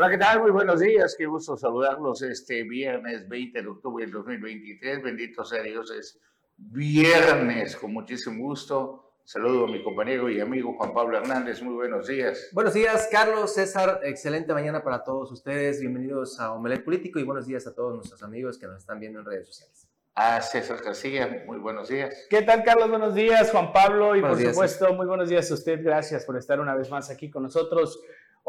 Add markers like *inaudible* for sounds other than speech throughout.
Hola, ¿qué tal? Muy buenos días. Qué gusto saludarlos este viernes 20 de octubre del 2023. Bendito sea Dios, es viernes con muchísimo gusto. Saludo a mi compañero y amigo Juan Pablo Hernández. Muy buenos días. Buenos días, Carlos, César. Excelente mañana para todos ustedes. Bienvenidos a Omelet Político y buenos días a todos nuestros amigos que nos están viendo en redes sociales. A César García, muy buenos días. ¿Qué tal, Carlos? Buenos días, Juan Pablo. Y por supuesto, muy buenos días a usted. Gracias por estar una vez más aquí con nosotros.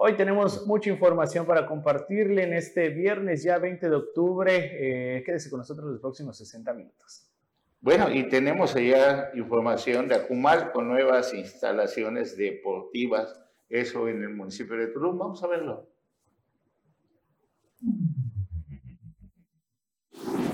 Hoy tenemos mucha información para compartirle en este viernes ya 20 de octubre. Eh, quédese con nosotros los próximos 60 minutos. Bueno, y tenemos allá información de Acumal con nuevas instalaciones deportivas, eso en el municipio de Tulum. Vamos a verlo.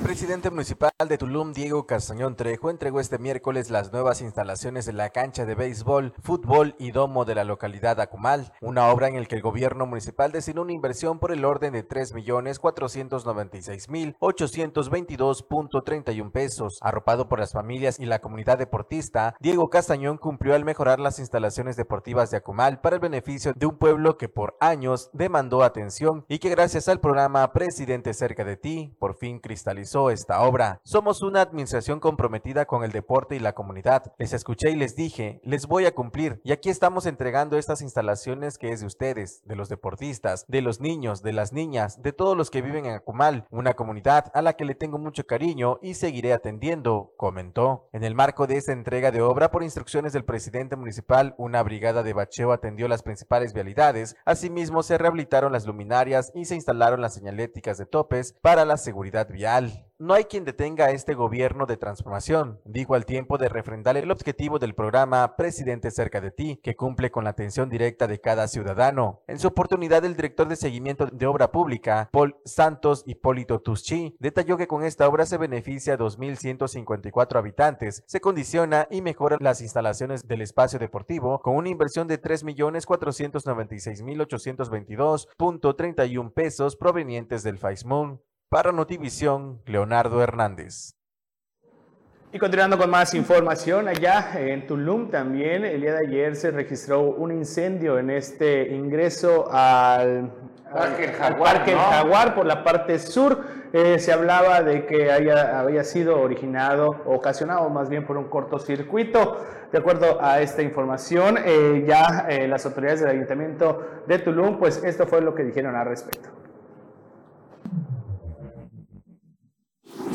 Presidente municipal de Tulum, Diego Castañón Trejo, entregó este miércoles las nuevas instalaciones de la cancha de béisbol, fútbol y domo de la localidad Acumal, una obra en la que el gobierno municipal destinó una inversión por el orden de 3.496.822.31 pesos. Arropado por las familias y la comunidad deportista, Diego Castañón cumplió al mejorar las instalaciones deportivas de Acumal para el beneficio de un pueblo que por años demandó atención y que gracias al programa Presidente cerca de ti, por fin cristalizó esta obra. Somos una administración comprometida con el deporte y la comunidad. Les escuché y les dije, les voy a cumplir. Y aquí estamos entregando estas instalaciones que es de ustedes, de los deportistas, de los niños, de las niñas, de todos los que viven en Acumal, una comunidad a la que le tengo mucho cariño y seguiré atendiendo, comentó. En el marco de esta entrega de obra, por instrucciones del presidente municipal, una brigada de bacheo atendió las principales vialidades. Asimismo, se rehabilitaron las luminarias y se instalaron las señaléticas de topes para la seguridad vial. No hay quien detenga a este gobierno de transformación, dijo al tiempo de refrendar el objetivo del programa Presidente cerca de ti, que cumple con la atención directa de cada ciudadano. En su oportunidad, el director de seguimiento de obra pública, Paul Santos Hipólito Tuschi, detalló que con esta obra se beneficia a 2.154 habitantes, se condiciona y mejora las instalaciones del espacio deportivo con una inversión de 3.496.822.31 pesos provenientes del FAISMUN. Para Notivisión, Leonardo Hernández. Y continuando con más información, allá en Tulum también el día de ayer se registró un incendio en este ingreso al, Parque Jaguar, por la parte sur. Eh, se hablaba de que haya, había sido originado, ocasionado más bien por un cortocircuito. De acuerdo a esta información, eh, ya eh, las autoridades del Ayuntamiento de Tulum, pues esto fue lo que dijeron al respecto.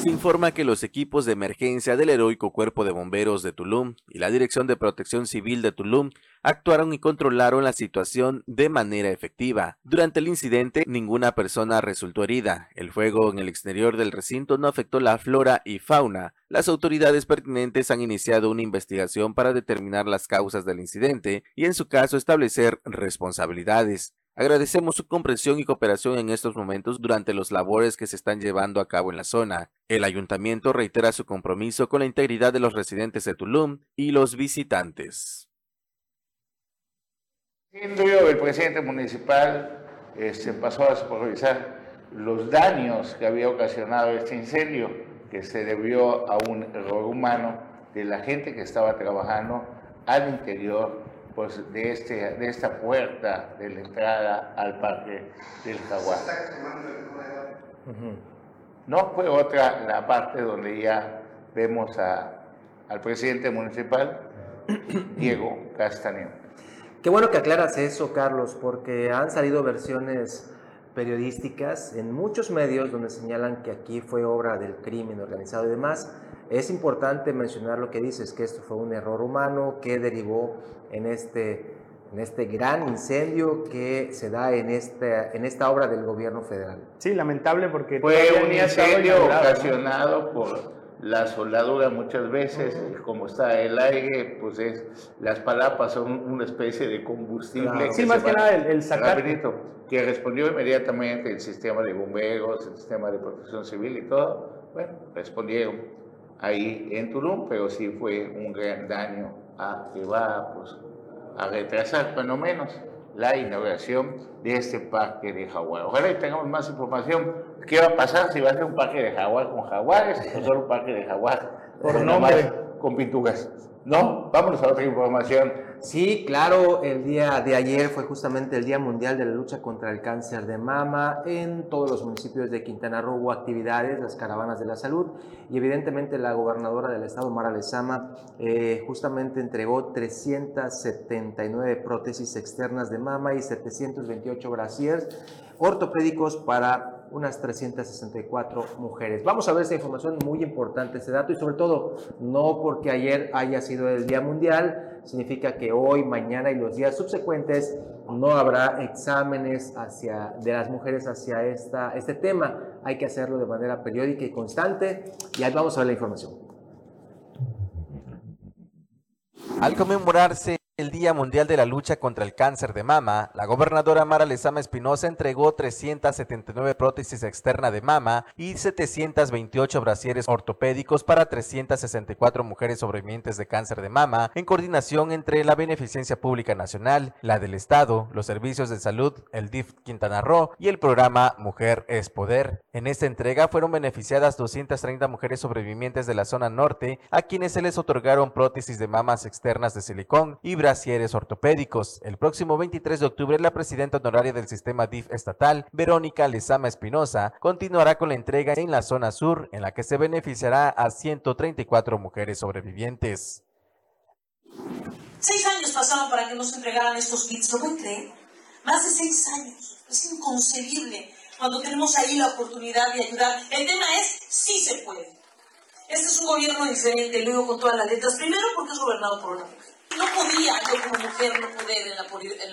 Se informa que los equipos de emergencia del heroico Cuerpo de Bomberos de Tulum y la Dirección de Protección Civil de Tulum actuaron y controlaron la situación de manera efectiva. Durante el incidente, ninguna persona resultó herida. El fuego en el exterior del recinto no afectó la flora y fauna. Las autoridades pertinentes han iniciado una investigación para determinar las causas del incidente y en su caso establecer responsabilidades. Agradecemos su comprensión y cooperación en estos momentos durante los labores que se están llevando a cabo en la zona. El ayuntamiento reitera su compromiso con la integridad de los residentes de Tulum y los visitantes. El presidente municipal este, pasó a supervisar los daños que había ocasionado este incendio, que se debió a un error humano de la gente que estaba trabajando al interior pues, de, este, de esta puerta de la entrada al Parque del Jaguar. No fue otra la parte donde ya vemos a, al presidente municipal, *coughs* Diego Castañón. Qué bueno que aclaras eso, Carlos, porque han salido versiones periodísticas en muchos medios donde señalan que aquí fue obra del crimen organizado y demás. Es importante mencionar lo que dices, que esto fue un error humano que derivó en este, en este gran incendio que se da en esta, en esta obra del gobierno federal. Sí, lamentable porque... Fue un incendio ocasionado por la soldadura muchas veces, como está el aire, pues es, las palapas son una especie de combustible. Sí, más que nada el, el sacar. que respondió inmediatamente el sistema de bomberos, el sistema de protección civil y todo. Bueno, respondieron ahí en Tulum, pero sí fue un gran daño a, que va pues, a retrasar, por lo menos, la inauguración de este parque de jaguar. Ojalá tengamos más información. ¿Qué va a pasar si va a ser un parque de jaguar con jaguares o solo un parque de jaguar? Por nombre. con pinturas. No, vámonos a otra información. Sí, claro, el día de ayer fue justamente el Día Mundial de la Lucha contra el Cáncer de Mama. En todos los municipios de Quintana Roo actividades, las caravanas de la salud y evidentemente la gobernadora del estado, Mara Lezama, eh, justamente entregó 379 prótesis externas de mama y 728 brasiers ortopédicos para unas 364 mujeres. Vamos a ver esta información muy importante, este dato, y sobre todo, no porque ayer haya sido el Día Mundial, significa que hoy, mañana y los días subsecuentes no habrá exámenes hacia, de las mujeres hacia esta, este tema. Hay que hacerlo de manera periódica y constante. Y ahí vamos a ver la información. Al conmemorarse el Día Mundial de la Lucha contra el Cáncer de Mama, la gobernadora Mara Lezama Espinosa entregó 379 prótesis externas de mama y 728 brasieres ortopédicos para 364 mujeres sobrevivientes de cáncer de mama, en coordinación entre la Beneficencia Pública Nacional, la del Estado, los servicios de salud, el DIF Quintana Roo y el programa Mujer es Poder. En esta entrega fueron beneficiadas 230 mujeres sobrevivientes de la zona norte, a quienes se les otorgaron prótesis de mamas externas de silicón y brasieres ortopédicos. El próximo 23 de octubre, la presidenta honoraria del sistema DIF estatal, Verónica Lezama Espinosa, continuará con la entrega en la zona sur, en la que se beneficiará a 134 mujeres sobrevivientes. Seis años pasaron para que nos entregaran estos kits, ¿lo pueden creer? Más de seis años. Es inconcebible cuando tenemos ahí la oportunidad de ayudar. El tema es, sí se puede. Este es un gobierno diferente, lo digo con todas las letras. Primero porque es gobernado por una mujer. No podía, yo como mujer, no poder en la,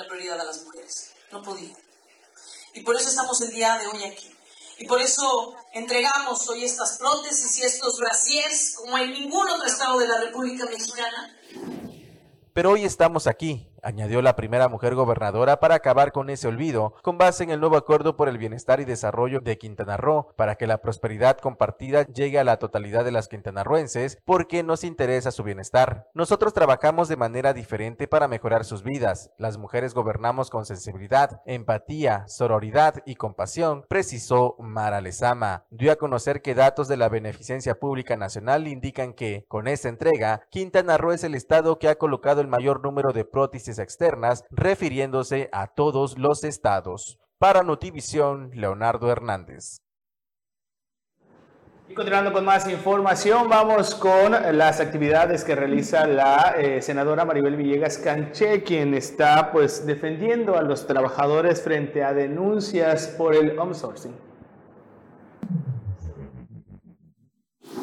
prioridad de las mujeres. No podía. Y por eso estamos el día de hoy aquí. Y por eso entregamos hoy estas prótesis y estos brasiers como en ningún otro estado de la República Mexicana. Pero hoy estamos aquí, añadió la primera mujer gobernadora para acabar con ese olvido, con base en el nuevo acuerdo por el bienestar y desarrollo de Quintana Roo, para que la prosperidad compartida llegue a la totalidad de las quintanarroenses, porque nos interesa su bienestar. Nosotros trabajamos de manera diferente para mejorar sus vidas. Las mujeres gobernamos con sensibilidad, empatía, sororidad y compasión, precisó Mara Lezama. Dio a conocer que datos de la Beneficencia Pública Nacional indican que, con esta entrega, Quintana Roo es el estado que ha colocado el mayor número de prótesis externas, refiriéndose a todos los estados. Para Notivisión, Leonardo Hernández. Y continuando con más información, vamos con las actividades que realiza la eh, senadora Maribel Villegas Canché, quien está pues defendiendo a los trabajadores frente a denuncias por el outsourcing.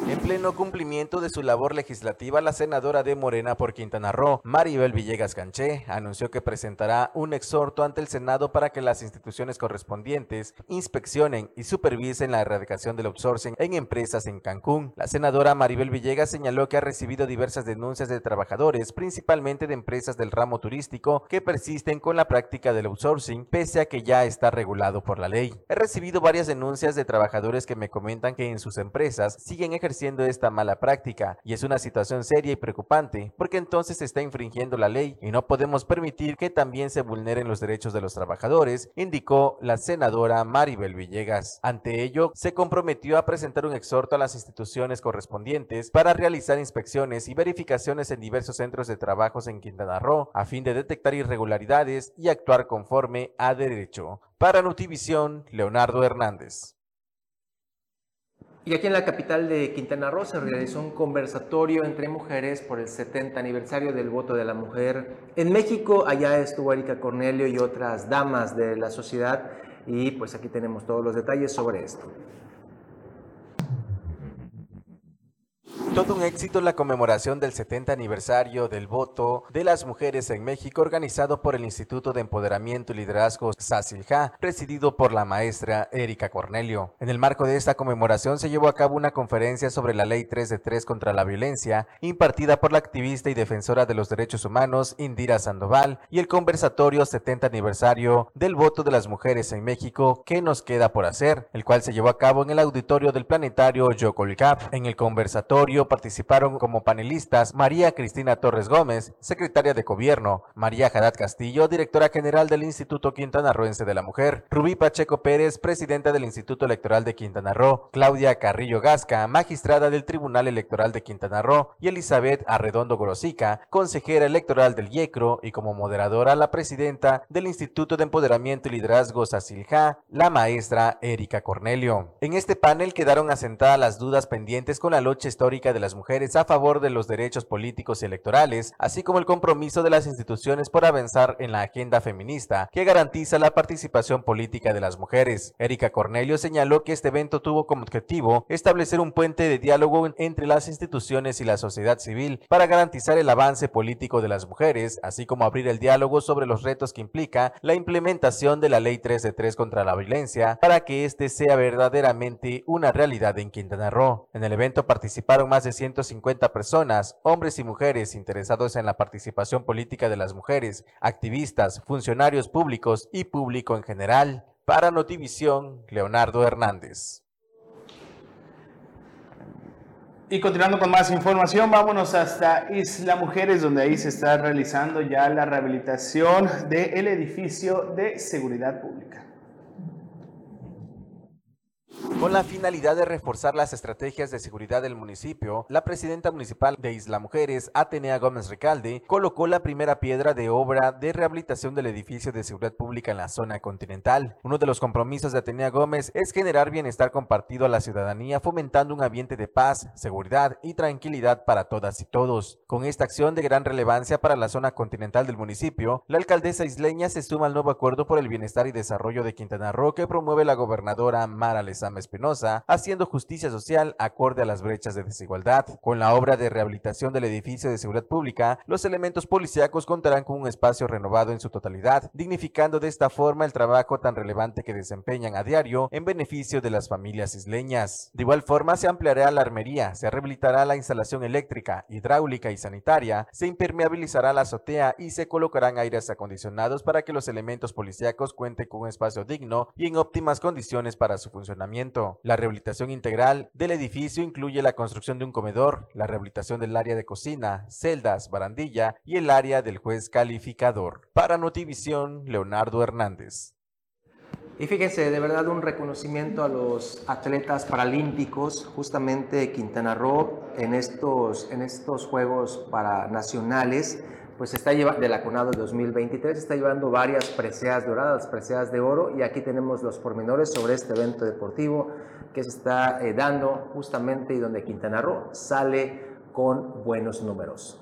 En pleno cumplimiento de su labor legislativa, la senadora de Morena por Quintana Roo, Maribel Villegas Canché, anunció que presentará un exhorto ante el Senado para que las instituciones correspondientes inspeccionen y supervisen la erradicación del outsourcing en empresas en Cancún. La senadora Maribel Villegas señaló que ha recibido diversas denuncias de trabajadores, principalmente de empresas del ramo turístico, que persisten con la práctica del outsourcing, pese a que ya está regulado por la ley. He recibido varias denuncias de trabajadores que me comentan que en sus empresas siguen ejerciendo siendo esta mala práctica y es una situación seria y preocupante porque entonces se está infringiendo la ley y no podemos permitir que también se vulneren los derechos de los trabajadores, indicó la senadora Maribel Villegas. Ante ello, se comprometió a presentar un exhorto a las instituciones correspondientes para realizar inspecciones y verificaciones en diversos centros de trabajos en Quintana Roo a fin de detectar irregularidades y actuar conforme a derecho. Para Notivisión, Leonardo Hernández. Y aquí en la capital de Quintana Roo se realizó un conversatorio entre mujeres por el 70 aniversario del voto de la mujer. En México, allá estuvo Erika Cornelio y otras damas de la sociedad y pues aquí tenemos todos los detalles sobre esto. Todo un éxito la conmemoración del 70 aniversario del voto de las mujeres en México organizado por el Instituto de Empoderamiento y Liderazgo SACILJA, presidido por la maestra Erika Cornelio. En el marco de esta conmemoración se llevó a cabo una conferencia sobre la Ley 3 de 3 contra la violencia, impartida por la activista y defensora de los derechos humanos Indira Sandoval, y el conversatorio 70 aniversario del voto de las mujeres en México, que nos queda por hacer, el cual se llevó a cabo en el auditorio del planetario Yocolcap. En el conversatorio participaron como panelistas María Cristina Torres Gómez, secretaria de Gobierno, María Haddad Castillo, directora general del Instituto Quintanarroense de la Mujer, Rubí Pacheco Pérez, presidenta del Instituto Electoral de Quintana Roo, Claudia Carrillo Gasca, magistrada del Tribunal Electoral de Quintana Roo, y Elizabeth Arredondo Gorosica, consejera electoral del IECRO, y como moderadora la presidenta del Instituto de Empoderamiento y Liderazgo Sacilja, la maestra Erika Cornelio. En este panel quedaron asentadas las dudas pendientes con la lucha histórica de las mujeres a favor de los derechos políticos y electorales, así como el compromiso de las instituciones por avanzar en la agenda feminista que garantiza la participación política de las mujeres. Erika Cornelio señaló que este evento tuvo como objetivo establecer un puente de diálogo entre las instituciones y la sociedad civil para garantizar el avance político de las mujeres, así como abrir el diálogo sobre los retos que implica la implementación de la Ley 3 de 3 contra la violencia para que éste sea verdaderamente una realidad en Quintana Roo. En el evento participaron más de 150 personas, hombres y mujeres interesados en la participación política de las mujeres, activistas, funcionarios públicos y público en general. Para Notivisión, Leonardo Hernández. Y continuando con más información, vámonos hasta Isla Mujeres, donde ahí se está realizando ya la rehabilitación del edificio de seguridad pública. Con la finalidad de reforzar las estrategias de seguridad del municipio, la presidenta municipal de Isla Mujeres, Atenea Gómez Recalde, colocó la primera piedra de obra de rehabilitación del edificio de seguridad pública en la zona continental. Uno de los compromisos de Atenea Gómez es generar bienestar compartido a la ciudadanía, fomentando un ambiente de paz, seguridad y tranquilidad para todas y todos. Con esta acción de gran relevancia para la zona continental del municipio, la alcaldesa isleña se suma al nuevo acuerdo por el bienestar y desarrollo de Quintana Roo que promueve la gobernadora Mara Lezama Espinosa, haciendo justicia social acorde a las brechas de desigualdad. Con la obra de rehabilitación del edificio de seguridad pública, los elementos policíacos contarán con un espacio renovado en su totalidad, dignificando de esta forma el trabajo tan relevante que desempeñan a diario en beneficio de las familias isleñas. De igual forma, se ampliará la armería, se rehabilitará la instalación eléctrica, hidráulica y sanitaria, se impermeabilizará la azotea y se colocarán aires acondicionados para que los elementos policíacos cuenten con un espacio digno y en óptimas condiciones para su funcionamiento. La rehabilitación integral del edificio incluye la construcción de un comedor, la rehabilitación del área de cocina, celdas, barandilla y el área del juez calificador. Para Notivisión, Leonardo Hernández. Y fíjense, de verdad un reconocimiento a los atletas paralímpicos, justamente Quintana Roo en estos, en estos Juegos para Nacionales pues está llevando, de la CONADO 2023, está llevando varias preseas doradas, preseas de oro, y aquí tenemos los pormenores sobre este evento deportivo que se está eh, dando justamente y donde Quintana Roo sale con buenos números.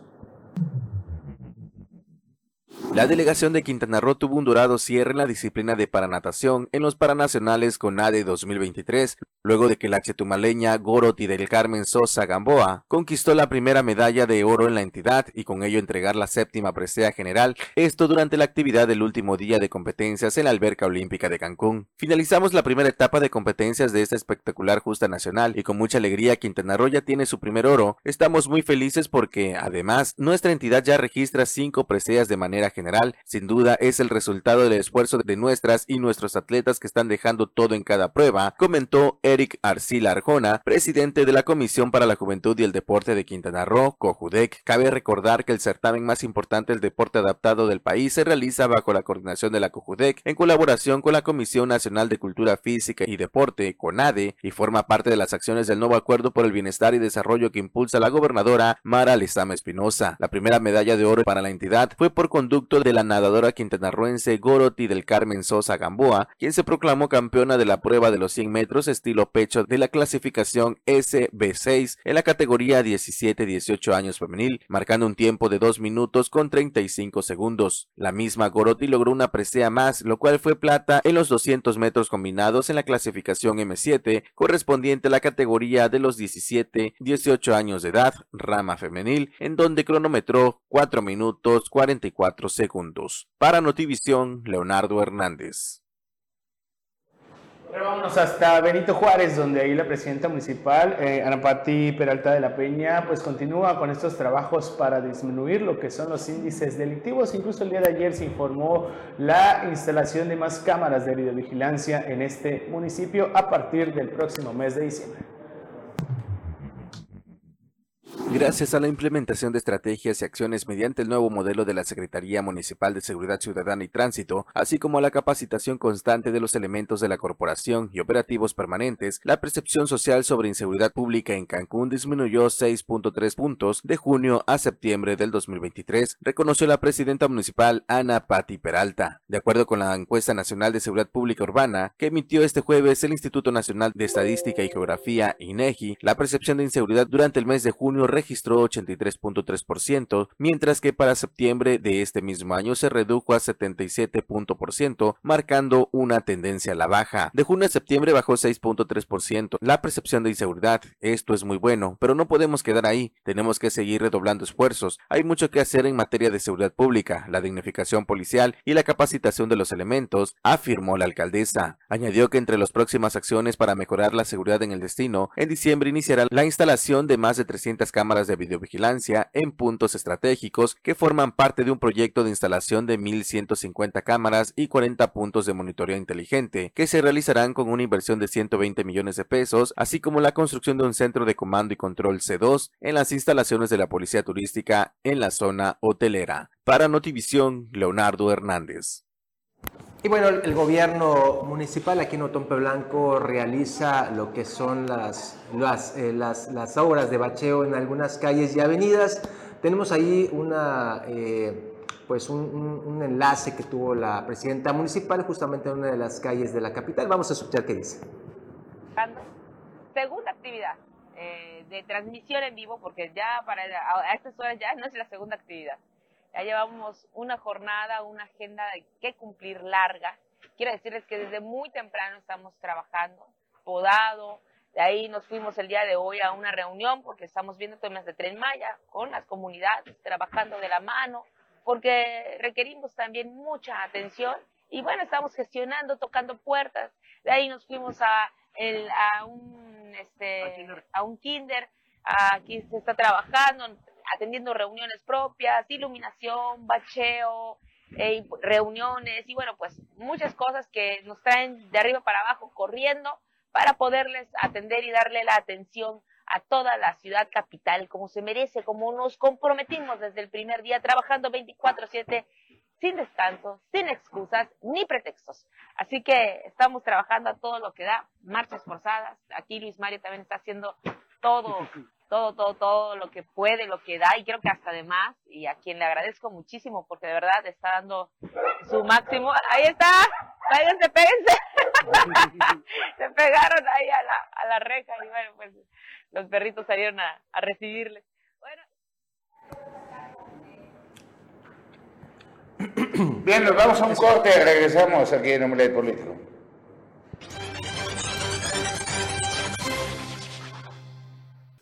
La delegación de Quintana Roo tuvo un dorado cierre en la disciplina de paranatación en los Paranacionales con ADE 2023, luego de que la chetumaleña Goroti del Carmen Sosa Gamboa conquistó la primera medalla de oro en la entidad y con ello entregar la séptima presea general, esto durante la actividad del último día de competencias en la Alberca Olímpica de Cancún. Finalizamos la primera etapa de competencias de esta espectacular justa nacional y con mucha alegría Quintana Roo ya tiene su primer oro. Estamos muy felices porque, además, nuestra entidad ya registra cinco preseas de manera general sin duda es el resultado del esfuerzo de nuestras y nuestros atletas que están dejando todo en cada prueba, comentó Eric Arcila Arjona, presidente de la Comisión para la Juventud y el Deporte de Quintana Roo, COJUDEC. Cabe recordar que el certamen más importante del deporte adaptado del país se realiza bajo la coordinación de la COJUDEC en colaboración con la Comisión Nacional de Cultura Física y Deporte, CONADE, y forma parte de las acciones del nuevo acuerdo por el bienestar y desarrollo que impulsa la gobernadora Mara Lezama Espinosa. La primera medalla de oro para la entidad fue por conducto de la nadadora quintanarroense Goroti del Carmen Sosa Gamboa, quien se proclamó campeona de la prueba de los 100 metros estilo pecho de la clasificación SB6 en la categoría 17-18 años femenil, marcando un tiempo de 2 minutos con 35 segundos. La misma Goroti logró una presea más, lo cual fue plata en los 200 metros combinados en la clasificación M7, correspondiente a la categoría de los 17-18 años de edad, rama femenil, en donde cronometró 4 minutos 44 segundos. Para Notivisión, Leonardo Hernández. Vámonos hasta Benito Juárez, donde ahí la presidenta municipal, eh, Ana Pati Peralta de la Peña, pues continúa con estos trabajos para disminuir lo que son los índices delictivos. Incluso el día de ayer se informó la instalación de más cámaras de videovigilancia en este municipio a partir del próximo mes de diciembre. Gracias a la implementación de estrategias y acciones mediante el nuevo modelo de la Secretaría Municipal de Seguridad Ciudadana y Tránsito, así como a la capacitación constante de los elementos de la corporación y operativos permanentes, la percepción social sobre inseguridad pública en Cancún disminuyó 6.3 puntos de junio a septiembre del 2023, reconoció la presidenta municipal Ana Patti Peralta. De acuerdo con la encuesta nacional de seguridad pública urbana que emitió este jueves el Instituto Nacional de Estadística y Geografía, INEGI, la percepción de inseguridad durante el mes de junio registró 83.3%, mientras que para septiembre de este mismo año se redujo a 77%, marcando una tendencia a la baja. De junio a septiembre bajó 6.3%. La percepción de inseguridad, esto es muy bueno, pero no podemos quedar ahí, tenemos que seguir redoblando esfuerzos. Hay mucho que hacer en materia de seguridad pública, la dignificación policial y la capacitación de los elementos, afirmó la alcaldesa. Añadió que entre las próximas acciones para mejorar la seguridad en el destino, en diciembre iniciará la instalación de más de 300 cámaras de videovigilancia en puntos estratégicos que forman parte de un proyecto de instalación de 1.150 cámaras y 40 puntos de monitoreo inteligente, que se realizarán con una inversión de 120 millones de pesos, así como la construcción de un centro de comando y control C2 en las instalaciones de la Policía Turística en la zona hotelera. Para Notivisión, Leonardo Hernández. Y bueno, el gobierno municipal aquí en Otompe Blanco realiza lo que son las, las, eh, las, obras de bacheo en algunas calles y avenidas. Tenemos ahí una, eh, pues un, un, enlace que tuvo la presidenta municipal justamente en una de las calles de la capital. Vamos a escuchar qué dice. Segunda actividad eh, de transmisión en vivo, porque ya para a estas horas ya no es la segunda actividad ya llevamos una jornada, una agenda de que cumplir larga. Quiero decirles que desde muy temprano estamos trabajando, podado. De ahí nos fuimos el día de hoy a una reunión porque estamos viendo temas de Tren Maya con las comunidades, trabajando de la mano, porque requerimos también mucha atención. Y bueno, estamos gestionando, tocando puertas. De ahí nos fuimos a, el, a, un, este, a un kinder. Aquí se está trabajando, atendiendo reuniones propias, iluminación, bacheo, eh, reuniones y bueno, pues muchas cosas que nos traen de arriba para abajo corriendo para poderles atender y darle la atención a toda la ciudad capital como se merece, como nos comprometimos desde el primer día trabajando 24/7 sin descanso, sin excusas ni pretextos. Así que estamos trabajando a todo lo que da, marchas forzadas. Aquí Luis Mario también está haciendo todo todo, todo, todo lo que puede, lo que da y creo que hasta de más y a quien le agradezco muchísimo porque de verdad está dando su máximo. Ahí está, váyanse, péguense. *laughs* Se pegaron ahí a la, a la reja y bueno, pues los perritos salieron a, a recibirles. Bueno. Bien, nos vamos a un corte regresamos aquí en Omelet Político.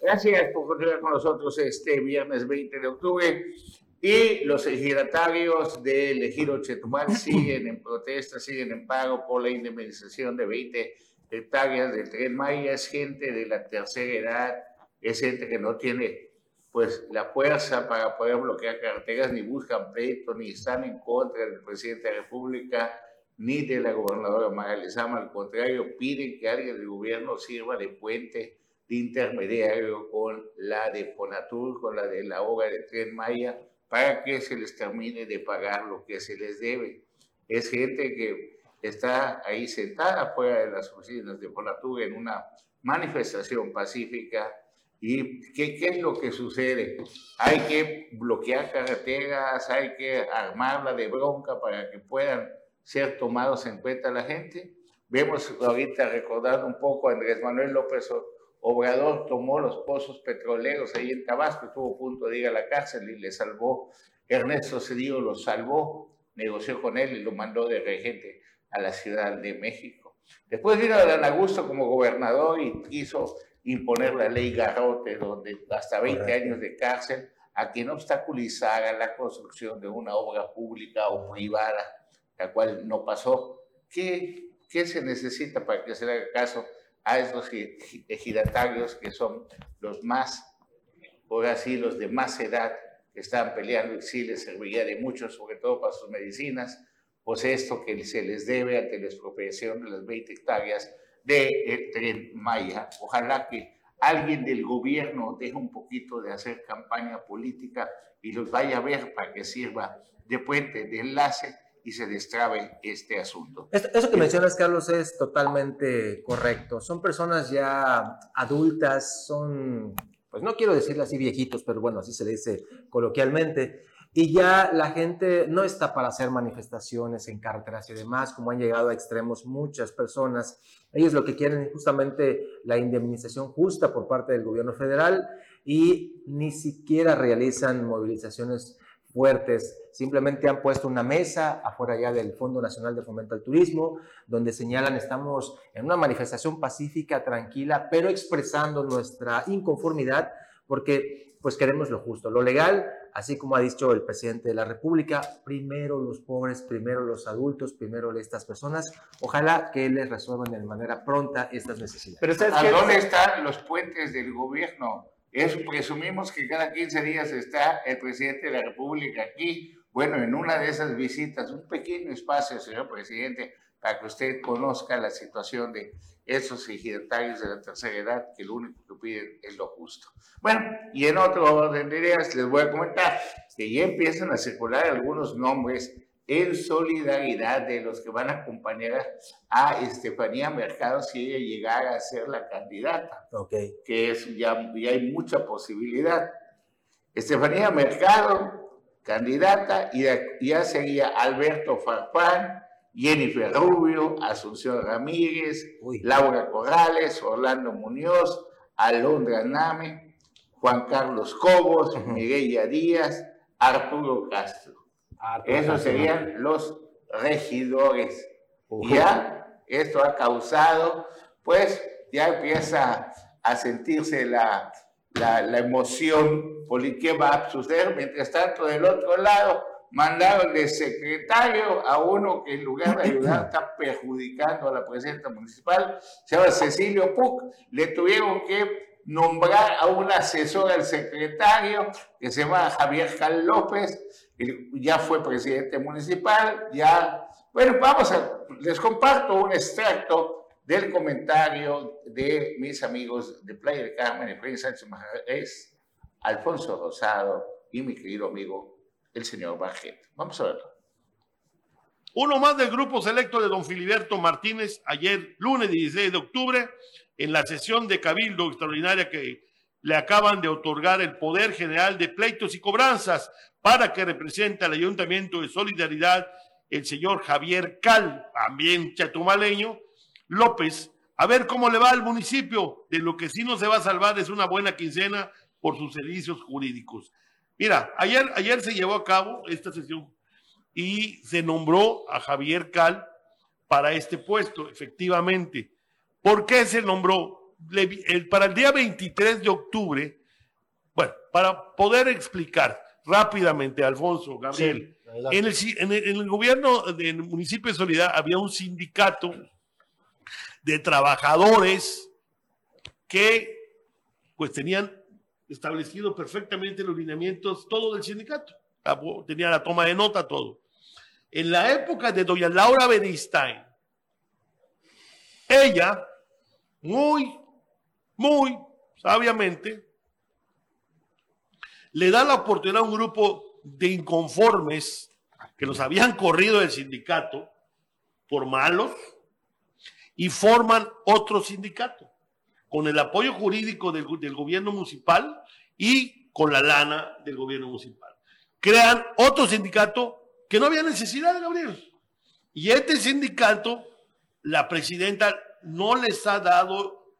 Gracias por continuar con nosotros este viernes 20 de octubre. Y los ejidatarios del ejido Chetumal *clears throat* siguen en protesta, siguen en pago por la indemnización de 20 hectáreas del tren Maya. Es gente de la tercera edad, es gente que no tiene pues la fuerza para poder bloquear carreteras, ni buscan pleito, ni están en contra del presidente de la República, ni de la gobernadora María Lezama. Al contrario, piden que alguien del gobierno sirva de puente intermediario con la de Fonatur, con la de la obra de Tren Maya, para que se les termine de pagar lo que se les debe. Es gente que está ahí sentada fuera de las oficinas de Fonatur en una manifestación pacífica. ¿Y qué, qué es lo que sucede? Hay que bloquear carreteras, hay que armarla de bronca para que puedan ser tomados en cuenta la gente. Vemos ahorita recordando un poco a Andrés Manuel López Obrador tomó los pozos petroleros ahí en Tabasco, estuvo a punto de ir a la cárcel y le salvó. Ernesto Cedillo lo salvó, negoció con él y lo mandó de regente a la Ciudad de México. Después vino Dan Augusto como gobernador y quiso imponer la ley Garrote, donde hasta 20 años de cárcel a quien obstaculizara la construcción de una obra pública o privada, la cual no pasó. ¿Qué, qué se necesita para que se le haga caso? A esos ejidatarios que son los más, por así, los de más edad, que están peleando y sí les serviría de mucho, sobre todo para sus medicinas, pues esto que se les debe ante la expropiación de las 20 hectáreas del tren Maya. Ojalá que alguien del gobierno deje un poquito de hacer campaña política y los vaya a ver para que sirva de puente, de enlace y se destrabe este asunto. Eso que mencionas, Carlos, es totalmente correcto. Son personas ya adultas, son, pues no quiero decirle así viejitos, pero bueno, así se le dice coloquialmente. Y ya la gente no está para hacer manifestaciones en carreteras y demás, como han llegado a extremos muchas personas. Ellos lo que quieren es justamente la indemnización justa por parte del gobierno federal y ni siquiera realizan movilizaciones fuertes. Simplemente han puesto una mesa afuera ya del Fondo Nacional de Fomento al Turismo, donde señalan estamos en una manifestación pacífica, tranquila, pero expresando nuestra inconformidad porque pues queremos lo justo, lo legal, así como ha dicho el presidente de la República, primero los pobres, primero los adultos, primero estas personas. Ojalá que les resuelvan de manera pronta estas necesidades. Pero ¿A dónde están los puentes del gobierno? Eso presumimos que cada 15 días está el presidente de la República aquí. Bueno, en una de esas visitas, un pequeño espacio, señor presidente, para que usted conozca la situación de esos ejidatarios de la tercera edad que lo único que piden es lo justo. Bueno, y en otro orden de ideas les voy a comentar que ya empiezan a circular algunos nombres en solidaridad de los que van a acompañar a Estefanía Mercado si ella llegara a ser la candidata, okay. que es, ya, ya hay mucha posibilidad. Estefanía Mercado, candidata, y ya sería Alberto Farfán, Jennifer Rubio, Asunción Ramírez, Laura Corrales, Orlando Muñoz, Alondra Name, Juan Carlos Cobos, Miguel Díaz, Arturo Castro. Esos serían los regidores. Ya esto ha causado, pues ya empieza a sentirse la, la, emoción por qué va a suceder. Mientras tanto, del otro lado, mandaron de secretario a uno que en lugar de ayudar está perjudicando a la presidenta municipal, se llama Cecilio Puc, le tuvieron que nombrar a un asesor al secretario que se llama Javier Cal López, ya fue presidente municipal, ya, bueno, vamos a, les comparto un extracto del comentario de mis amigos de Playa de Carmen, Efraín Sánchez es Alfonso Rosado y mi querido amigo, el señor Barget. Vamos a verlo. Uno más del grupo selecto de don Filiberto Martínez, ayer lunes 16 de octubre, en la sesión de Cabildo extraordinaria que le acaban de otorgar el Poder General de Pleitos y Cobranzas para que represente al Ayuntamiento de Solidaridad el señor Javier Cal, también chatumaleño, López, a ver cómo le va al municipio. De lo que sí no se va a salvar es una buena quincena por sus servicios jurídicos. Mira, ayer, ayer se llevó a cabo esta sesión y se nombró a Javier Cal para este puesto, efectivamente. ¿Por qué se nombró? para el día 23 de octubre, bueno, para poder explicar rápidamente, Alfonso, Gabriel, en, el, gobierno del municipio de Soledad había un sindicato de trabajadores que pues tenían establecido perfectamente los lineamientos, todo del sindicato. Tenía la toma de nota, todo. En la época de doña Laura Beristain, ella muy, muy sabiamente, le da la oportunidad a un grupo de inconformes que los habían corrido del sindicato por malos y forman otro sindicato con el apoyo jurídico del, del gobierno municipal y con la lana del gobierno municipal. Crean otro sindicato que no había necesidad, de Gabriel. Y este sindicato, la presidenta no les ha dado,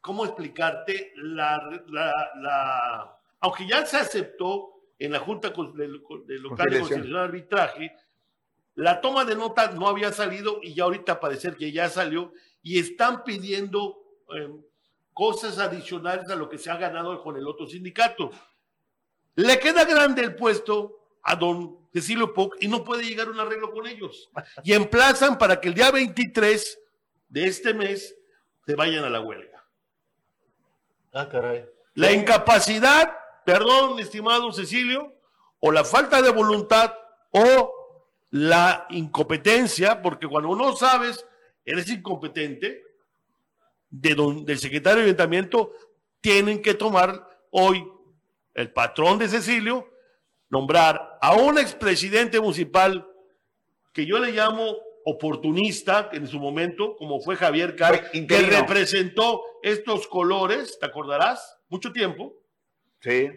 ¿cómo explicarte? La, aunque ya se aceptó en la Junta de, Local de Conciliación de Arbitraje, la toma de nota no había salido y ya ahorita parece que ya salió y están pidiendo em, cosas adicionales a lo que se ha ganado con el otro sindicato. Le queda grande el puesto a don Cecilio Poc y no puede llegar a un arreglo con ellos. Y emplazan para que el día 23 de este mes se vayan a la huelga. Ah, caray. La incapacidad, perdón, estimado Cecilio, o la falta de voluntad o la incompetencia, porque cuando no sabes, eres incompetente, de del secretario de ayuntamiento, tienen que tomar hoy el patrón de Cecilio, nombrar a un expresidente municipal que yo le llamo oportunista en su momento, como fue Javier Car, que representó estos colores, ¿te acordarás? Mucho tiempo. Sí.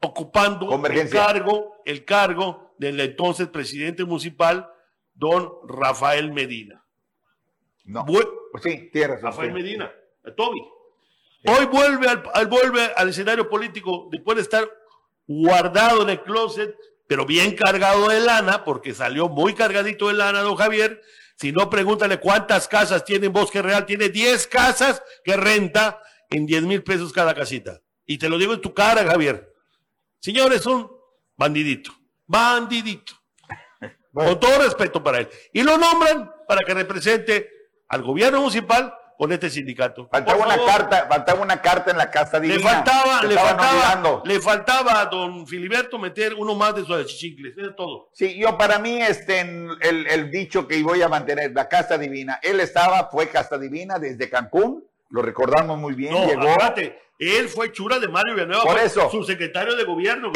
Ocupando el cargo, el cargo del entonces presidente municipal, don Rafael Medina. No. pues sí, tierra. Rafael Medina, Toby. Hoy vuelve al, vuelve al escenario político después de estar guardado en el closet, pero bien cargado de lana, porque salió muy cargadito de lana, don Javier. Si no, pregúntale cuántas casas tiene en Bosque Real. Tiene 10 casas que renta en 10 mil pesos cada casita. Y te lo digo en tu cara, Javier. Señores, un bandidito. Bandidito. Con todo respeto para él. Y lo nombran para que represente al gobierno municipal con este sindicato. Faltaba una carta, faltaba una carta en la casa divina. Le faltaba, le faltaba, le faltaba a don Filiberto meter uno más de sus achichicles, es todo. Sí, yo para mí este el, el, dicho que voy a mantener, la casa divina, él estaba, fue casa divina desde Cancún, lo recordamos muy bien, no, llegó. Él fue chura de Mario Villanueva, Por eso, su secretario de gobierno.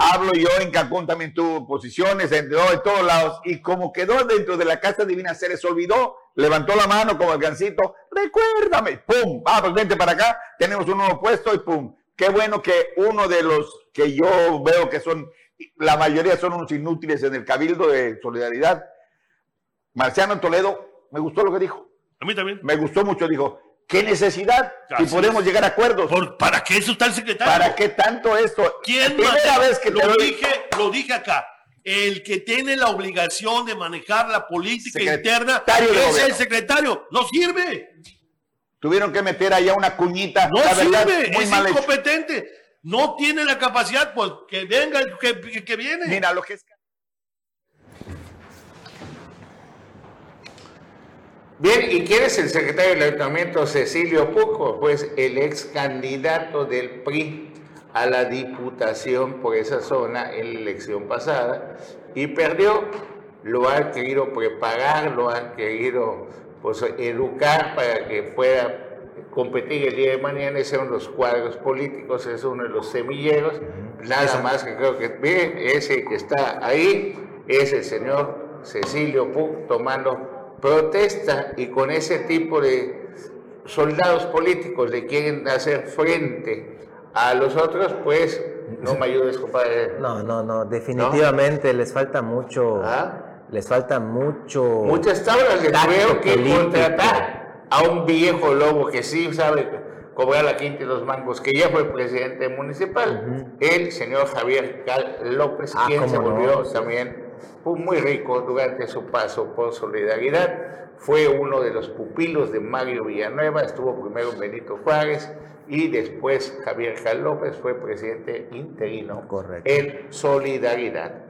hablo yo en Cancún, también tuvo posiciones en, en todos lados, y como quedó dentro de la Casa Divina, se les olvidó, levantó la mano como el gancito, recuérdame, pum, vamos, vente para acá, tenemos un nuevo puesto y pum. Qué bueno que uno de los que yo veo que son, la mayoría son unos inútiles en el Cabildo de Solidaridad, Marciano Toledo, me gustó lo que dijo. A mí también. Me gustó mucho, dijo, ¿Qué necesidad? y podemos llegar a acuerdos. ¿Para qué eso está el secretario? ¿Para qué tanto esto? ¿Quién primera vez que lo dije, lo dije acá. El que tiene la obligación de manejar la política interna es el secretario. No sirve. Tuvieron que meter allá una cuñita. No sirve, es incompetente. No tiene la capacidad, pues que venga, que, que viene. Mira, lo que es Bien, ¿y quién es el secretario del Ayuntamiento, Cecilio Puco? Pues el ex candidato del PRI a la diputación por esa zona en la elección pasada y perdió. Lo han querido preparar, lo han querido pues, educar para que pueda competir el día de mañana, ese son los cuadros políticos, es uno de los semilleros, nada más que creo que ve, ese que está ahí es el señor Cecilio Puc tomando protesta y con ese tipo de soldados políticos le quieren hacer frente a los otros, pues no me ayudes, compadre. No, no, no, definitivamente les falta mucho. ¿Ah? Les falta mucho. Muchas tablas de creo que contratar a un viejo lobo que sí sabe cobrar la quinta y los mangos, que ya fue presidente municipal, el señor Javier Cal López, ah, quien se volvió también fue muy rico durante su paso por Solidaridad. Fue uno de los pupilos de Mario Villanueva, estuvo primero Benito Juárez y después Javier Cal López fue presidente interino en Solidaridad.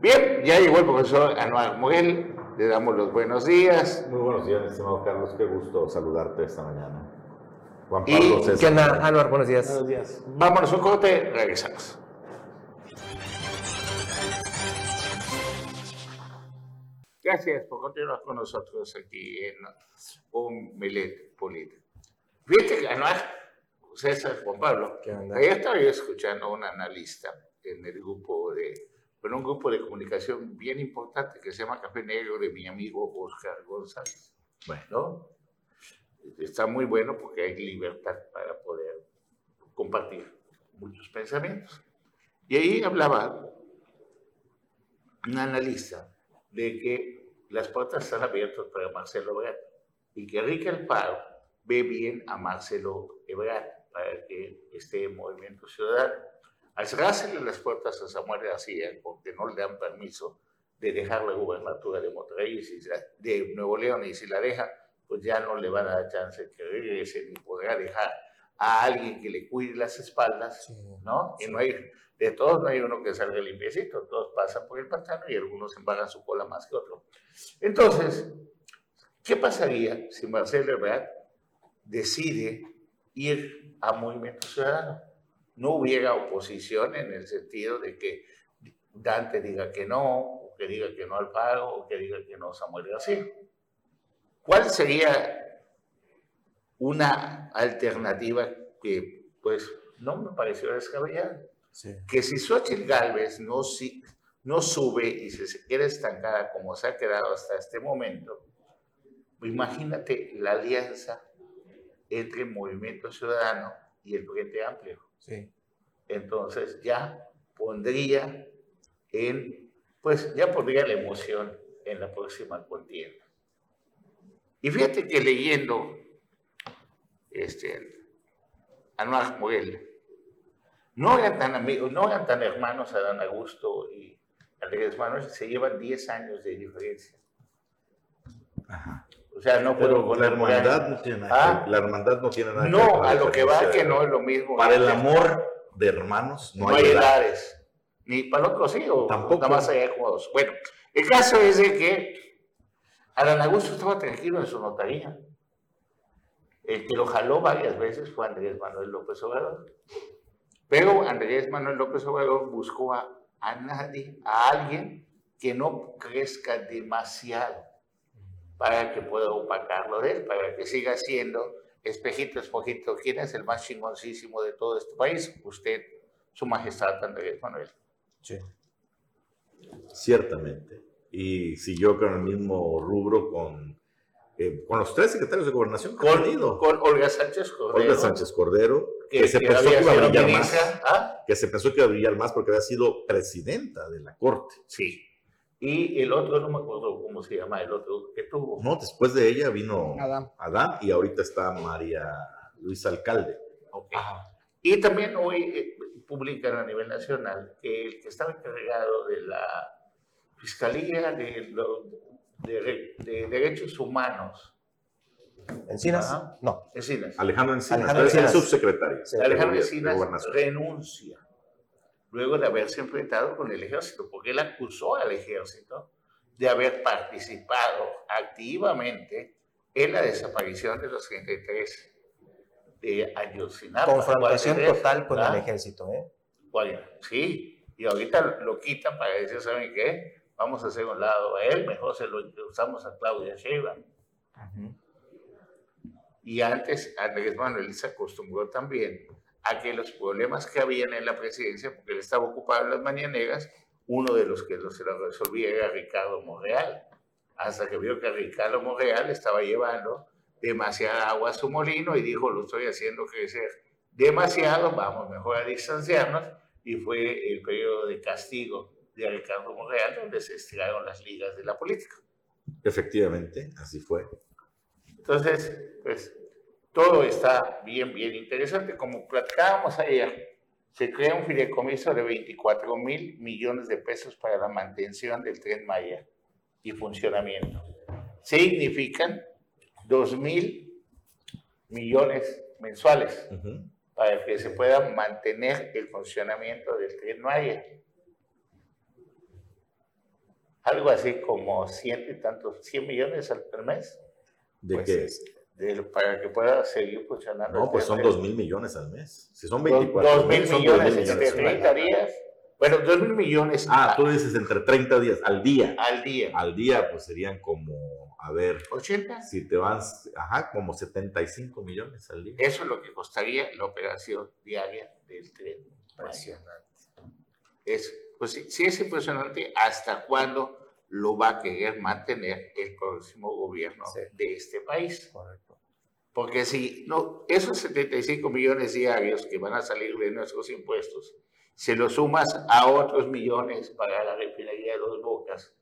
Bien, ya llegó el profesor Anual Morel, le damos los buenos días. Muy buenos días, estimado Carlos, qué gusto saludarte esta mañana. Juan Pablo y, ¿Qué onda, Anuar? Buenos días. Buenos días. Vámonos un corte, regresamos. Gracias por continuar con nosotros aquí en un Milet Político. Fíjate que César Juan Pablo, ayer estaba yo escuchando a un analista en el grupo de, en un grupo de comunicación bien importante que se llama Café Negro de mi amigo Oscar González. Bueno, está muy bueno porque hay libertad para poder compartir muchos pensamientos. Y ahí hablaba un analista de que las puertas están abiertas para Marcelo Ebrard y que Enrique Alfaro ve bien a Marcelo Ebrard para que esté en Movimiento Ciudadano. Al cerrarse las puertas a Samuel García, porque no le dan permiso de dejar la gubernatura de Monterrey, de Nuevo León, y si la deja, pues ya no le van a dar chance que regrese, ni podrá dejar a alguien que le cuide las espaldas, ¿no? Y no hay, de todos no hay uno que salga limpiecito, todos pasan por el pantano y algunos embargan su cola más que otro. Entonces, ¿qué pasaría si Marcelo Ebrard decide ir a Movimiento Ciudadano? No hubiera oposición en el sentido de que Dante diga que no, o que diga que no al pago, o que diga que no Samuel García. ¿Cuál sería una alternativa que pues no me pareció descabellado. Que si Xochitl Galvez no, si, no sube y se queda estancada como se ha quedado hasta este momento, imagínate la alianza entre el Movimiento Ciudadano y el Frente Amplio. Sí. Entonces ya pondría en, pues ya pondría la emoción en la próxima contienda. Y fíjate que leyendo este, Anuar Morel, no eran tan amigos, no eran tan hermanos Adán Augusto y Andrés Manuel, se llevan 10 años de diferencia. Ajá. O sea, no puedo la hermandad no tiene nada ¿Ah? la hermandad no tiene nada No, a lo que va que no es lo mismo. Para el amor de hermanos no, hay edades. Ni para el otro sí, o Tampoco. nada más hay juegos. Bueno, el caso es de que Adán Augusto estaba tranquilo en su notaría. El que lo jaló varias veces fue Andrés Manuel López Obrador. Pero Andrés Manuel López Obrador buscó a, nadie, a alguien que no crezca demasiado para que pueda opacarlo de él, para que siga siendo espejito, espojito. ¿Quién es el más chingoncísimo de todo este país? Usted, su majestad Andrés Manuel. Sí. Ciertamente. Y siguió con el mismo rubro con eh, con los tres secretarios de gobernación con, con Olga Sánchez Cordero. Olga Sánchez Cordero, que, se pensó que iba a brillar más. ¿ah? Que se pensó que iba a brillar más porque había sido presidenta de la corte. Sí. Y el otro, no me acuerdo cómo se llama, el otro que tuvo. No, después de ella vino Adán, y ahorita está María Luisa Alcalde. Okay. Y también hoy eh, publican a nivel nacional que el que estaba encargado de la Fiscalía de, de, Derechos Humanos. ¿Encinas? No. Encinas. Alejandro Encinas, Alejandro el subsecretario. Alejandro Encinas renuncia luego de haberse enfrentado con el ejército, porque él acusó al ejército de haber participado activamente en la desaparición de los 33 de Ayotzinapa. Confrontación total con el ¿Ah? ejército, ¿eh? sí, y ahorita lo quitan para decir, ¿saben qué? vamos a hacer un lado a él, mejor se lo usamos a Claudia Sheinbaum. Y antes, Andrés Manuel se acostumbró también a que los problemas que habían en la presidencia, porque él estaba ocupado en las mañaneras, uno de los que se lo resolvía era Ricardo Monreal. Hasta que vio que Ricardo Monreal estaba llevando demasiada agua a su molino y dijo, lo estoy haciendo crecer demasiado, vamos mejor a distanciarnos, y fue el periodo de castigo de Ricardo Monreal, donde se estiraron las ligas de la política. Efectivamente, así fue. Entonces, pues todo está bien, bien interesante. Como platicábamos ayer, se crea un fideicomiso de 24 mil millones de pesos para la mantención del tren Maya y funcionamiento. Significan 2 mil millones mensuales para que se pueda mantener el funcionamiento del tren Maya algo así como ciento y tantos, 100 millones al mes. ¿De qué? De, para que pueda seguir funcionando. No, pues son 2 mil millones al mes. Si son 24 2 mil millones, entre 30 días. Bueno, 2 mil millones. Ah, tú dices entre 30 días, al día. Al día. Al día, pues serían como, a ver. 80. Si te van, ajá, como 75 millones al día. Eso es lo que costaría la operación diaria del tren. Impresionante. Es pues sí, es impresionante hasta cuándo lo va a querer mantener el próximo gobierno de este país. Correcto. Porque si no, esos 75 millones diarios que van a salir de nuestros impuestos, se los sumas a otros millones para la refinería de dos bocas,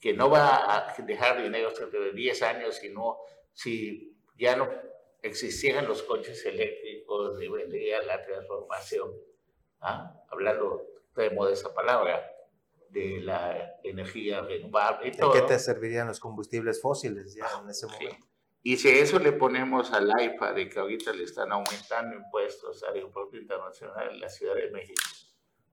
que no va a dejar dinero dentro de 10 años, sino si ya no existieran los coches eléctricos, y vendría la transformación. ¿ah? Hablando de esa palabra, de la energía renovable. ¿De qué te servirían los combustibles fósiles ya en ese momento? Y si a eso le ponemos al AIFA de que ahorita le están aumentando impuestos al aeropuerto internacional en la Ciudad de México,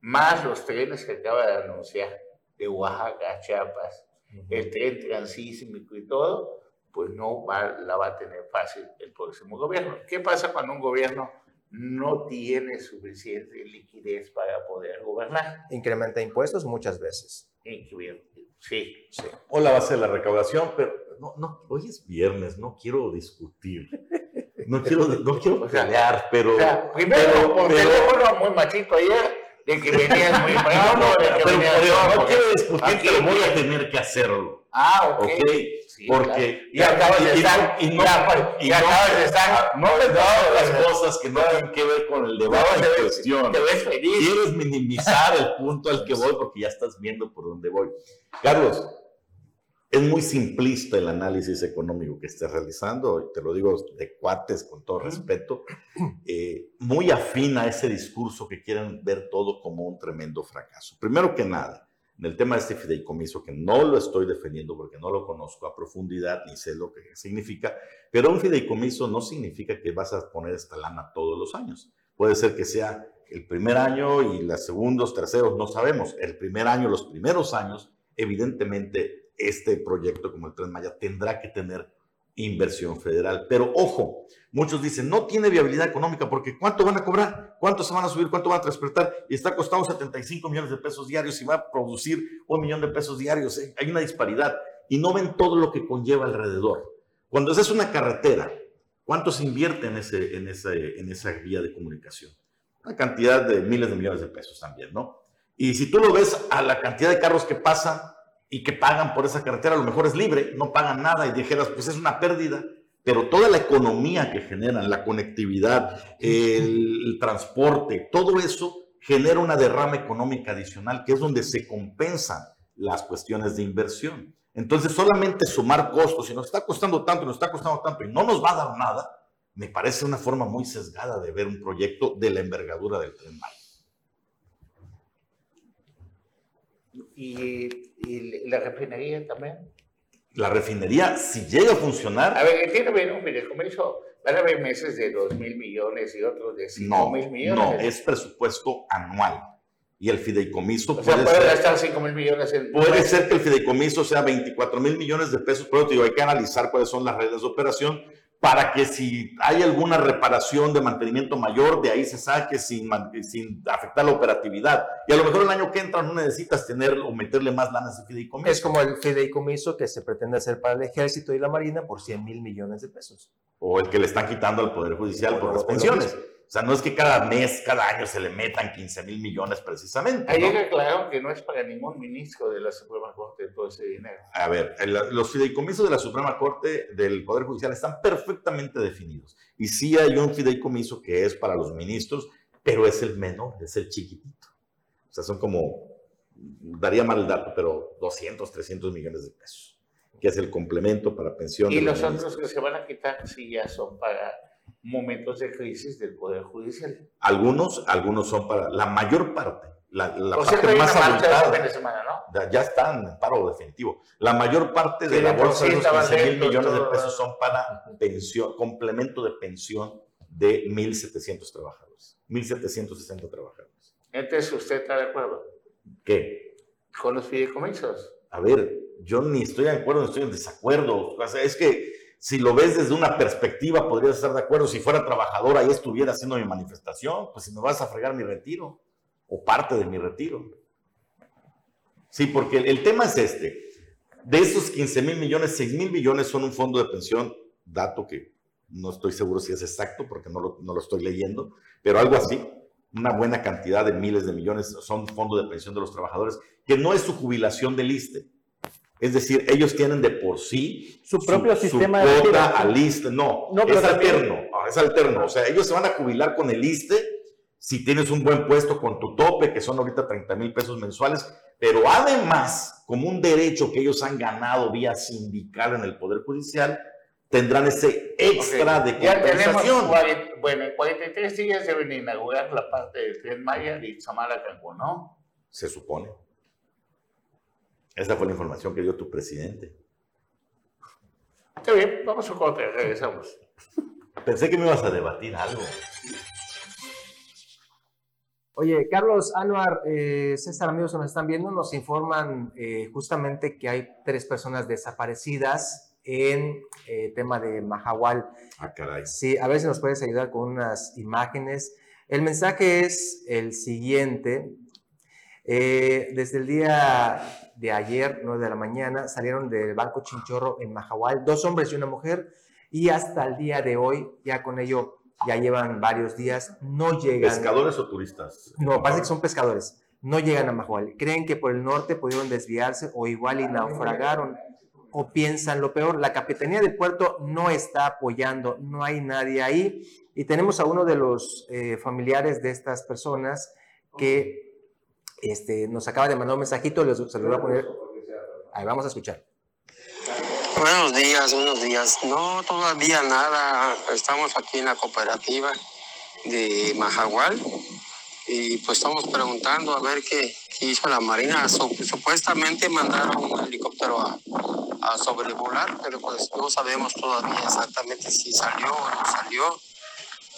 más los trenes que acaba de anunciar de Oaxaca a Chiapas, el tren transísmico y todo, pues no va, la va a tener fácil el próximo gobierno. ¿Qué pasa cuando un gobierno no tiene suficiente liquidez para poder gobernar. Incrementa impuestos muchas veces. Sí. sí. O la base de la recaudación, pero no, no, hoy es viernes, no quiero discutir. No quiero, no *laughs* quiero pelear, pero. primero, pero, por teléfono muy machito ayer, de que venías muy *laughs* bravo, de que pero, venías. no quiero discutir, pero voy a tener que hacerlo. Ah, ok. okay porque y acabas de estar y, no, y, no, acabas de estar no me las cosas que no tienen que ver con el debate en cuestión. te ves feliz. Quieres minimizar el punto al que voy porque ya estás viendo por dónde voy. Carlos es muy simplista el análisis económico que estés realizando, te lo digo de cuates con todo respeto, eh, muy afín a ese discurso que quieren ver todo como un tremendo fracaso. Primero que nada, en el tema de este fideicomiso, que no lo estoy defendiendo porque no lo conozco a profundidad ni sé lo que significa, pero un fideicomiso no significa que vas a poner esta lana todos los años. Puede ser que sea el primer año y los segundos, terceros, no sabemos. El primer año, los primeros años, evidentemente este proyecto como el Tren Maya tendrá que tener inversión federal. Pero ojo, muchos dicen, no tiene viabilidad económica porque ¿cuánto van a cobrar? ¿Cuánto se van a subir? ¿Cuánto van a transportar? Y está costando 75 millones de pesos diarios y va a producir un millón de pesos diarios. ¿eh? Hay una disparidad y no ven todo lo que conlleva alrededor. Cuando es una carretera, ¿cuánto se invierte en, ese, en, ese, en esa vía de comunicación? Una cantidad de miles de millones de pesos también, ¿no? Y si tú lo ves a la cantidad de carros que pasan, y que pagan por esa carretera, a lo mejor es libre, no pagan nada y dijeras, pues es una pérdida, pero toda la economía que generan, la conectividad, el, transporte, todo eso genera una derrama económica adicional, que es donde se compensan las cuestiones de inversión. Entonces, solamente sumar costos, si nos está costando tanto, nos está costando tanto y no nos va a dar nada, me parece una forma muy sesgada de ver un proyecto de la envergadura del Tren Maya. Y ¿Y la refinería también? La refinería, si llega a funcionar. A ver, tiene un fideicomiso. Van a haber meses de 2 mil millones y otros de 5 mil millones. No, es presupuesto anual. Y el fideicomiso o sea, puede, gastar 5 mil millones en. Puede ser que el fideicomiso sea 24 mil millones de pesos, pero digo, hay que analizar cuáles son las redes de operación para que si hay alguna reparación de mantenimiento mayor, de ahí se saque sin, sin afectar la operatividad. Y a lo mejor el año que entra no necesitas tener o meterle más lanas de fideicomiso. Es como el fideicomiso que se pretende hacer para el ejército y la marina por 100 mil millones de pesos. O el que le están quitando al Poder Judicial por las pensiones. O sea, no es que cada mes, cada año se le metan 15 mil millones precisamente. Ahí ¿no? claro que no es para ningún ministro de la Corte todo ese dinero. A ver, los fideicomisos de la Suprema Corte del Poder Judicial están perfectamente definidos. Y sí hay un fideicomiso que es para los ministros, pero es el menor, es el chiquitito. O sea, son como, daría mal el dato, pero 200, 300 millones de pesos, que es el complemento para pensiones. Y los otros que se van a quitar sí ya son para momentos de crisis del Poder Judicial. Algunos, algunos son para la mayor parte. La, la parte más abultada, semana, ¿no? ya, ya, están en paro definitivo. La mayor parte de la bolsa de los 15 mil millones de pesos son para pensión, complemento de pensión de 1.700 trabajadores. 1.760 trabajadores. Entonces, ¿usted está de acuerdo? ¿Qué? Con los fideicomisos. A ver, yo ni estoy de acuerdo ni estoy en desacuerdo. O sea, es que si lo ves desde una perspectiva, podrías estar de acuerdo. Si fuera trabajador, ahí estuviera haciendo mi manifestación, pues si me vas a fregar mi retiro o parte de mi retiro. Sí, porque el, tema es este. De esos 15 mil millones, 6 mil millones son un fondo de pensión, dato que no estoy seguro si es exacto porque no lo, no lo estoy leyendo, pero algo así, una buena cantidad de miles de millones son fondo de pensión de los trabajadores, que no es su jubilación del ISTE, es decir, ellos tienen de por sí su propio sistema de cuota al ISTE. No, no es alterno, es alterno. O sea, ellos se van a jubilar con el ISTE si tienes un buen puesto con tu tope, que son ahorita 30 mil pesos mensuales, pero además, como un derecho que ellos han ganado vía sindical en el Poder Judicial, tendrán ese extra de compensación. bueno, en 43 días deben inaugurar la parte de Tren Maya y Samara Cancún, ¿no? Se supone. Esa fue la información que dio tu presidente. Está bien, vamos a corte, regresamos. Pensé que me ibas a debatir algo. Oye, Carlos Anuar, eh, César, amigos que nos están viendo, nos informan eh, justamente que hay tres personas desaparecidas en eh, tema de Mahahual. Ah, caray. Sí, a ver si nos puedes ayudar con unas imágenes. El mensaje es el siguiente. Eh, desde el día de ayer, 9 de la mañana, salieron del Banco Chinchorro en Mahahual, dos hombres y una mujer, y hasta el día de hoy, ya con ello, ya llevan varios días, no llegan. ¿Pescadores o turistas? No, parece que son pescadores. No llegan a Mahahual. Creen que por el norte pudieron desviarse o igual y naufragaron o piensan lo peor. La Capitanía del Puerto no está apoyando, no hay nadie ahí. Y tenemos a uno de los eh, familiares de estas personas que este, nos acaba de mandar un mensajito, les, se lo voy a poner. Ahí vamos a escuchar. Buenos días, buenos días. No, todavía nada. Estamos aquí en la cooperativa de Majagual y pues estamos preguntando a ver qué, hizo la Marina. supuestamente mandaron un helicóptero a, a sobrevolar, pero pues no sabemos todavía exactamente si salió o no salió.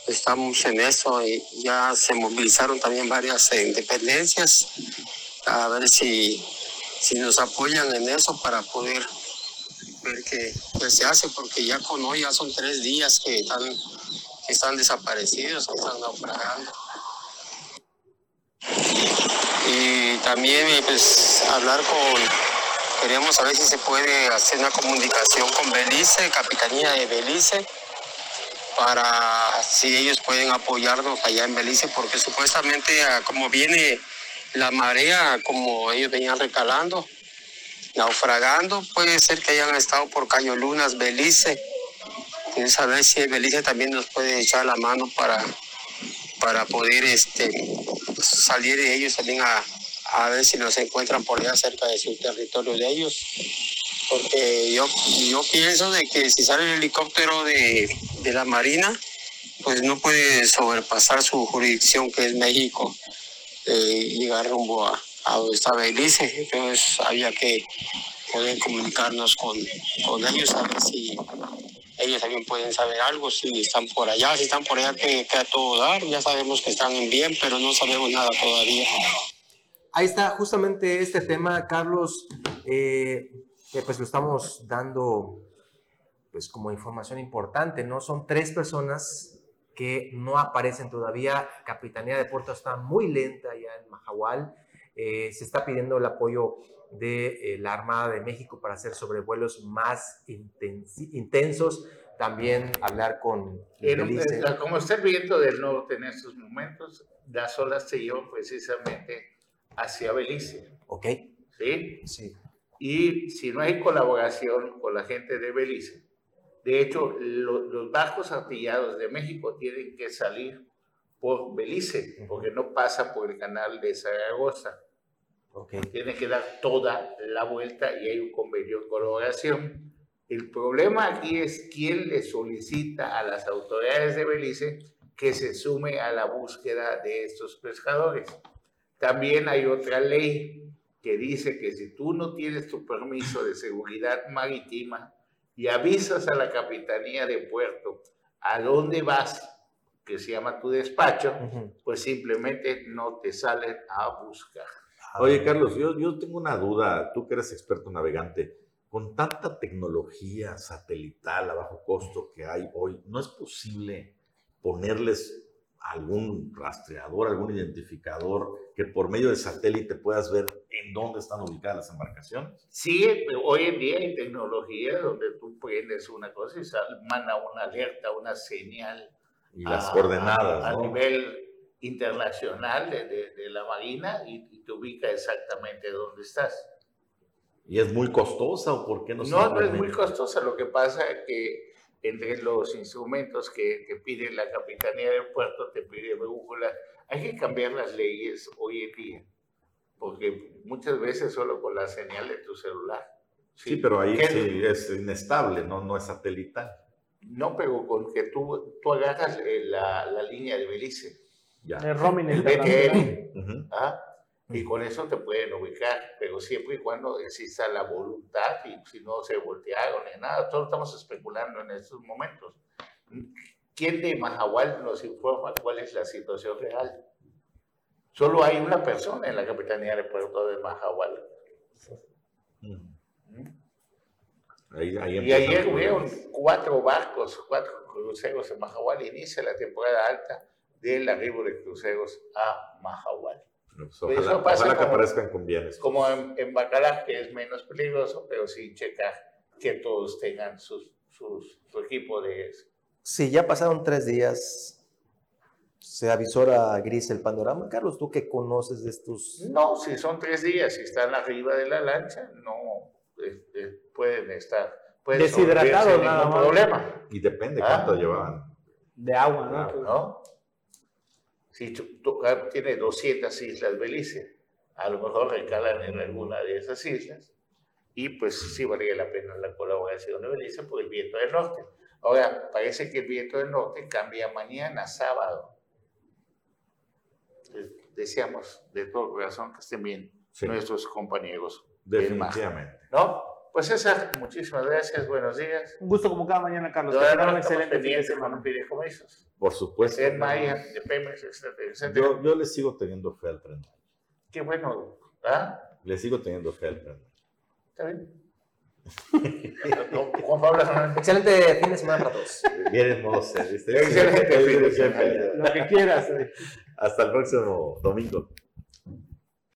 Estamos en eso y ya se movilizaron también varias independencias a ver si, si nos apoyan en eso para poder ver qué, se hace, porque ya con hoy ya son tres días que están, que están desaparecidos, que están naufragando. Y también pues hablar con, queríamos saber si se puede hacer una comunicación con Belice, Capitanía de Belice, para si ellos pueden apoyarnos allá en Belice, porque supuestamente ah, como viene la marea, como ellos venían recalando, naufragando. Puede ser que hayan estado por Caño Lunas, Belice. A ver si Belice también nos puede echar la mano para, para poder este, salir de ellos también a, a ver si nos encuentran por allá cerca de su territorio de ellos. Porque yo, yo pienso de que si sale el helicóptero de, de la Marina, pues no puede sobrepasar su jurisdicción que es México, eh, llegar rumbo a, a está Belice, entonces había que poder comunicarnos con, con ellos, a ver si ellos también pueden saber algo, si están por allá, si están por allá, que, que a todo dar, ya sabemos que están en bien, pero no sabemos nada todavía. Ahí está justamente este tema, Carlos, eh, pues lo estamos dando pues como información importante, ¿no? Son tres personas que no aparecen todavía. Capitanía de Puerto está muy lenta ya en Mahahual. Eh, se está pidiendo el apoyo de eh, la Armada de México para hacer sobrevuelos más intensos. También hablar con Belice. Como está el viento del norte en estos momentos, las olas se llevan precisamente hacia Belice. Ok. ¿Sí? Sí. Y si no hay colaboración con la gente de Belice, de hecho, los barcos artillados de México tienen que salir por Belice, porque no pasa por el canal de Zaragoza. Okay. Tiene que dar toda la vuelta y hay un convenio de colaboración. El problema aquí es quién le solicita a las autoridades de Belice que se sume a la búsqueda de estos pescadores. También hay otra ley que dice que si tú no tienes tu permiso de seguridad marítima y avisas a la Capitanía de Puerto a dónde vas, que se llama tu despacho, pues simplemente no te salen a buscar. Oye, Carlos, yo, yo tengo una duda, tú que eres experto navegante, con tanta tecnología satelital a bajo costo que hay hoy, ¿no es posible ponerles algún rastreador, algún identificador que por medio de satélite puedas ver en dónde están ubicadas las embarcaciones? Sí, hoy en día hay tecnología donde tú prendes una cosa y manda una alerta, una señal. Y las coordenadas. A, nivel internacional de, de, la Marina y, te ubica exactamente dónde estás. ¿Y es muy costosa o por qué no No, no es muy costosa. Lo que pasa es que entre los instrumentos que te pide la Capitanía del Puerto, te pide brújula. Hay que cambiar las leyes hoy en día, porque muchas veces solo con la señal de tu celular. Sí, pero ahí sí es inestable, ¿no? no es satelital. No, pero con que tú, tú agarras eh, la, la línea de Belice el roaming el BTN. ¿ah? Y con eso te pueden ubicar, pero siempre y cuando exista la voluntad y si no se voltearon ni nada, todos estamos especulando en estos momentos. ¿Quién de Mahahual nos informa cuál es la situación real? Solo hay una persona en la Capitanía de Puerto de Mahahual. y ayer hubieron cuatro barcos, cuatro cruceros en Mahahual, inicia la temporada alta del arribo de cruceros a Mahahual. Pues ojalá, ojalá que aparezcan con bienes. Como en, en Bacalar, que es menos peligroso, pero sí checar que todos tengan sus, su equipo de... Sí, ya pasaron tres días. ¿Se avisora gris el panorama? Carlos, ¿tú qué conoces de estos? No, si son tres días y están arriba de la lancha, no este, pueden estar. Pueden Deshidratados, nada más. problema. Y depende cuánto ah. llevaban. De agua, ¿no? ¿no? Si tú, tiene 200 islas Belice, a lo mejor recalan en alguna de esas islas y pues sí valía la pena la colaboración de Belice por el viento del norte. Ahora, parece que el viento del norte cambia mañana, sábado. Deseamos de todo corazón que estén bien nuestros compañeros. Definitivamente. ¿No? Pues César, muchísimas gracias, buenos días. Un gusto como cada mañana, Carlos. No, no, excelente día con fideicomisos. Por supuesto. En Maya, de Pemex, etcétera, Yo, yo le sigo teniendo fe al tren. Qué bueno, ¿ah? Le sigo teniendo fe al tren. Está bien. *laughs* Juan Pablo Excelente fin de semana para todos. Bien hermoso. Excelente fin de semana. Lo que quieras. Hasta el próximo domingo.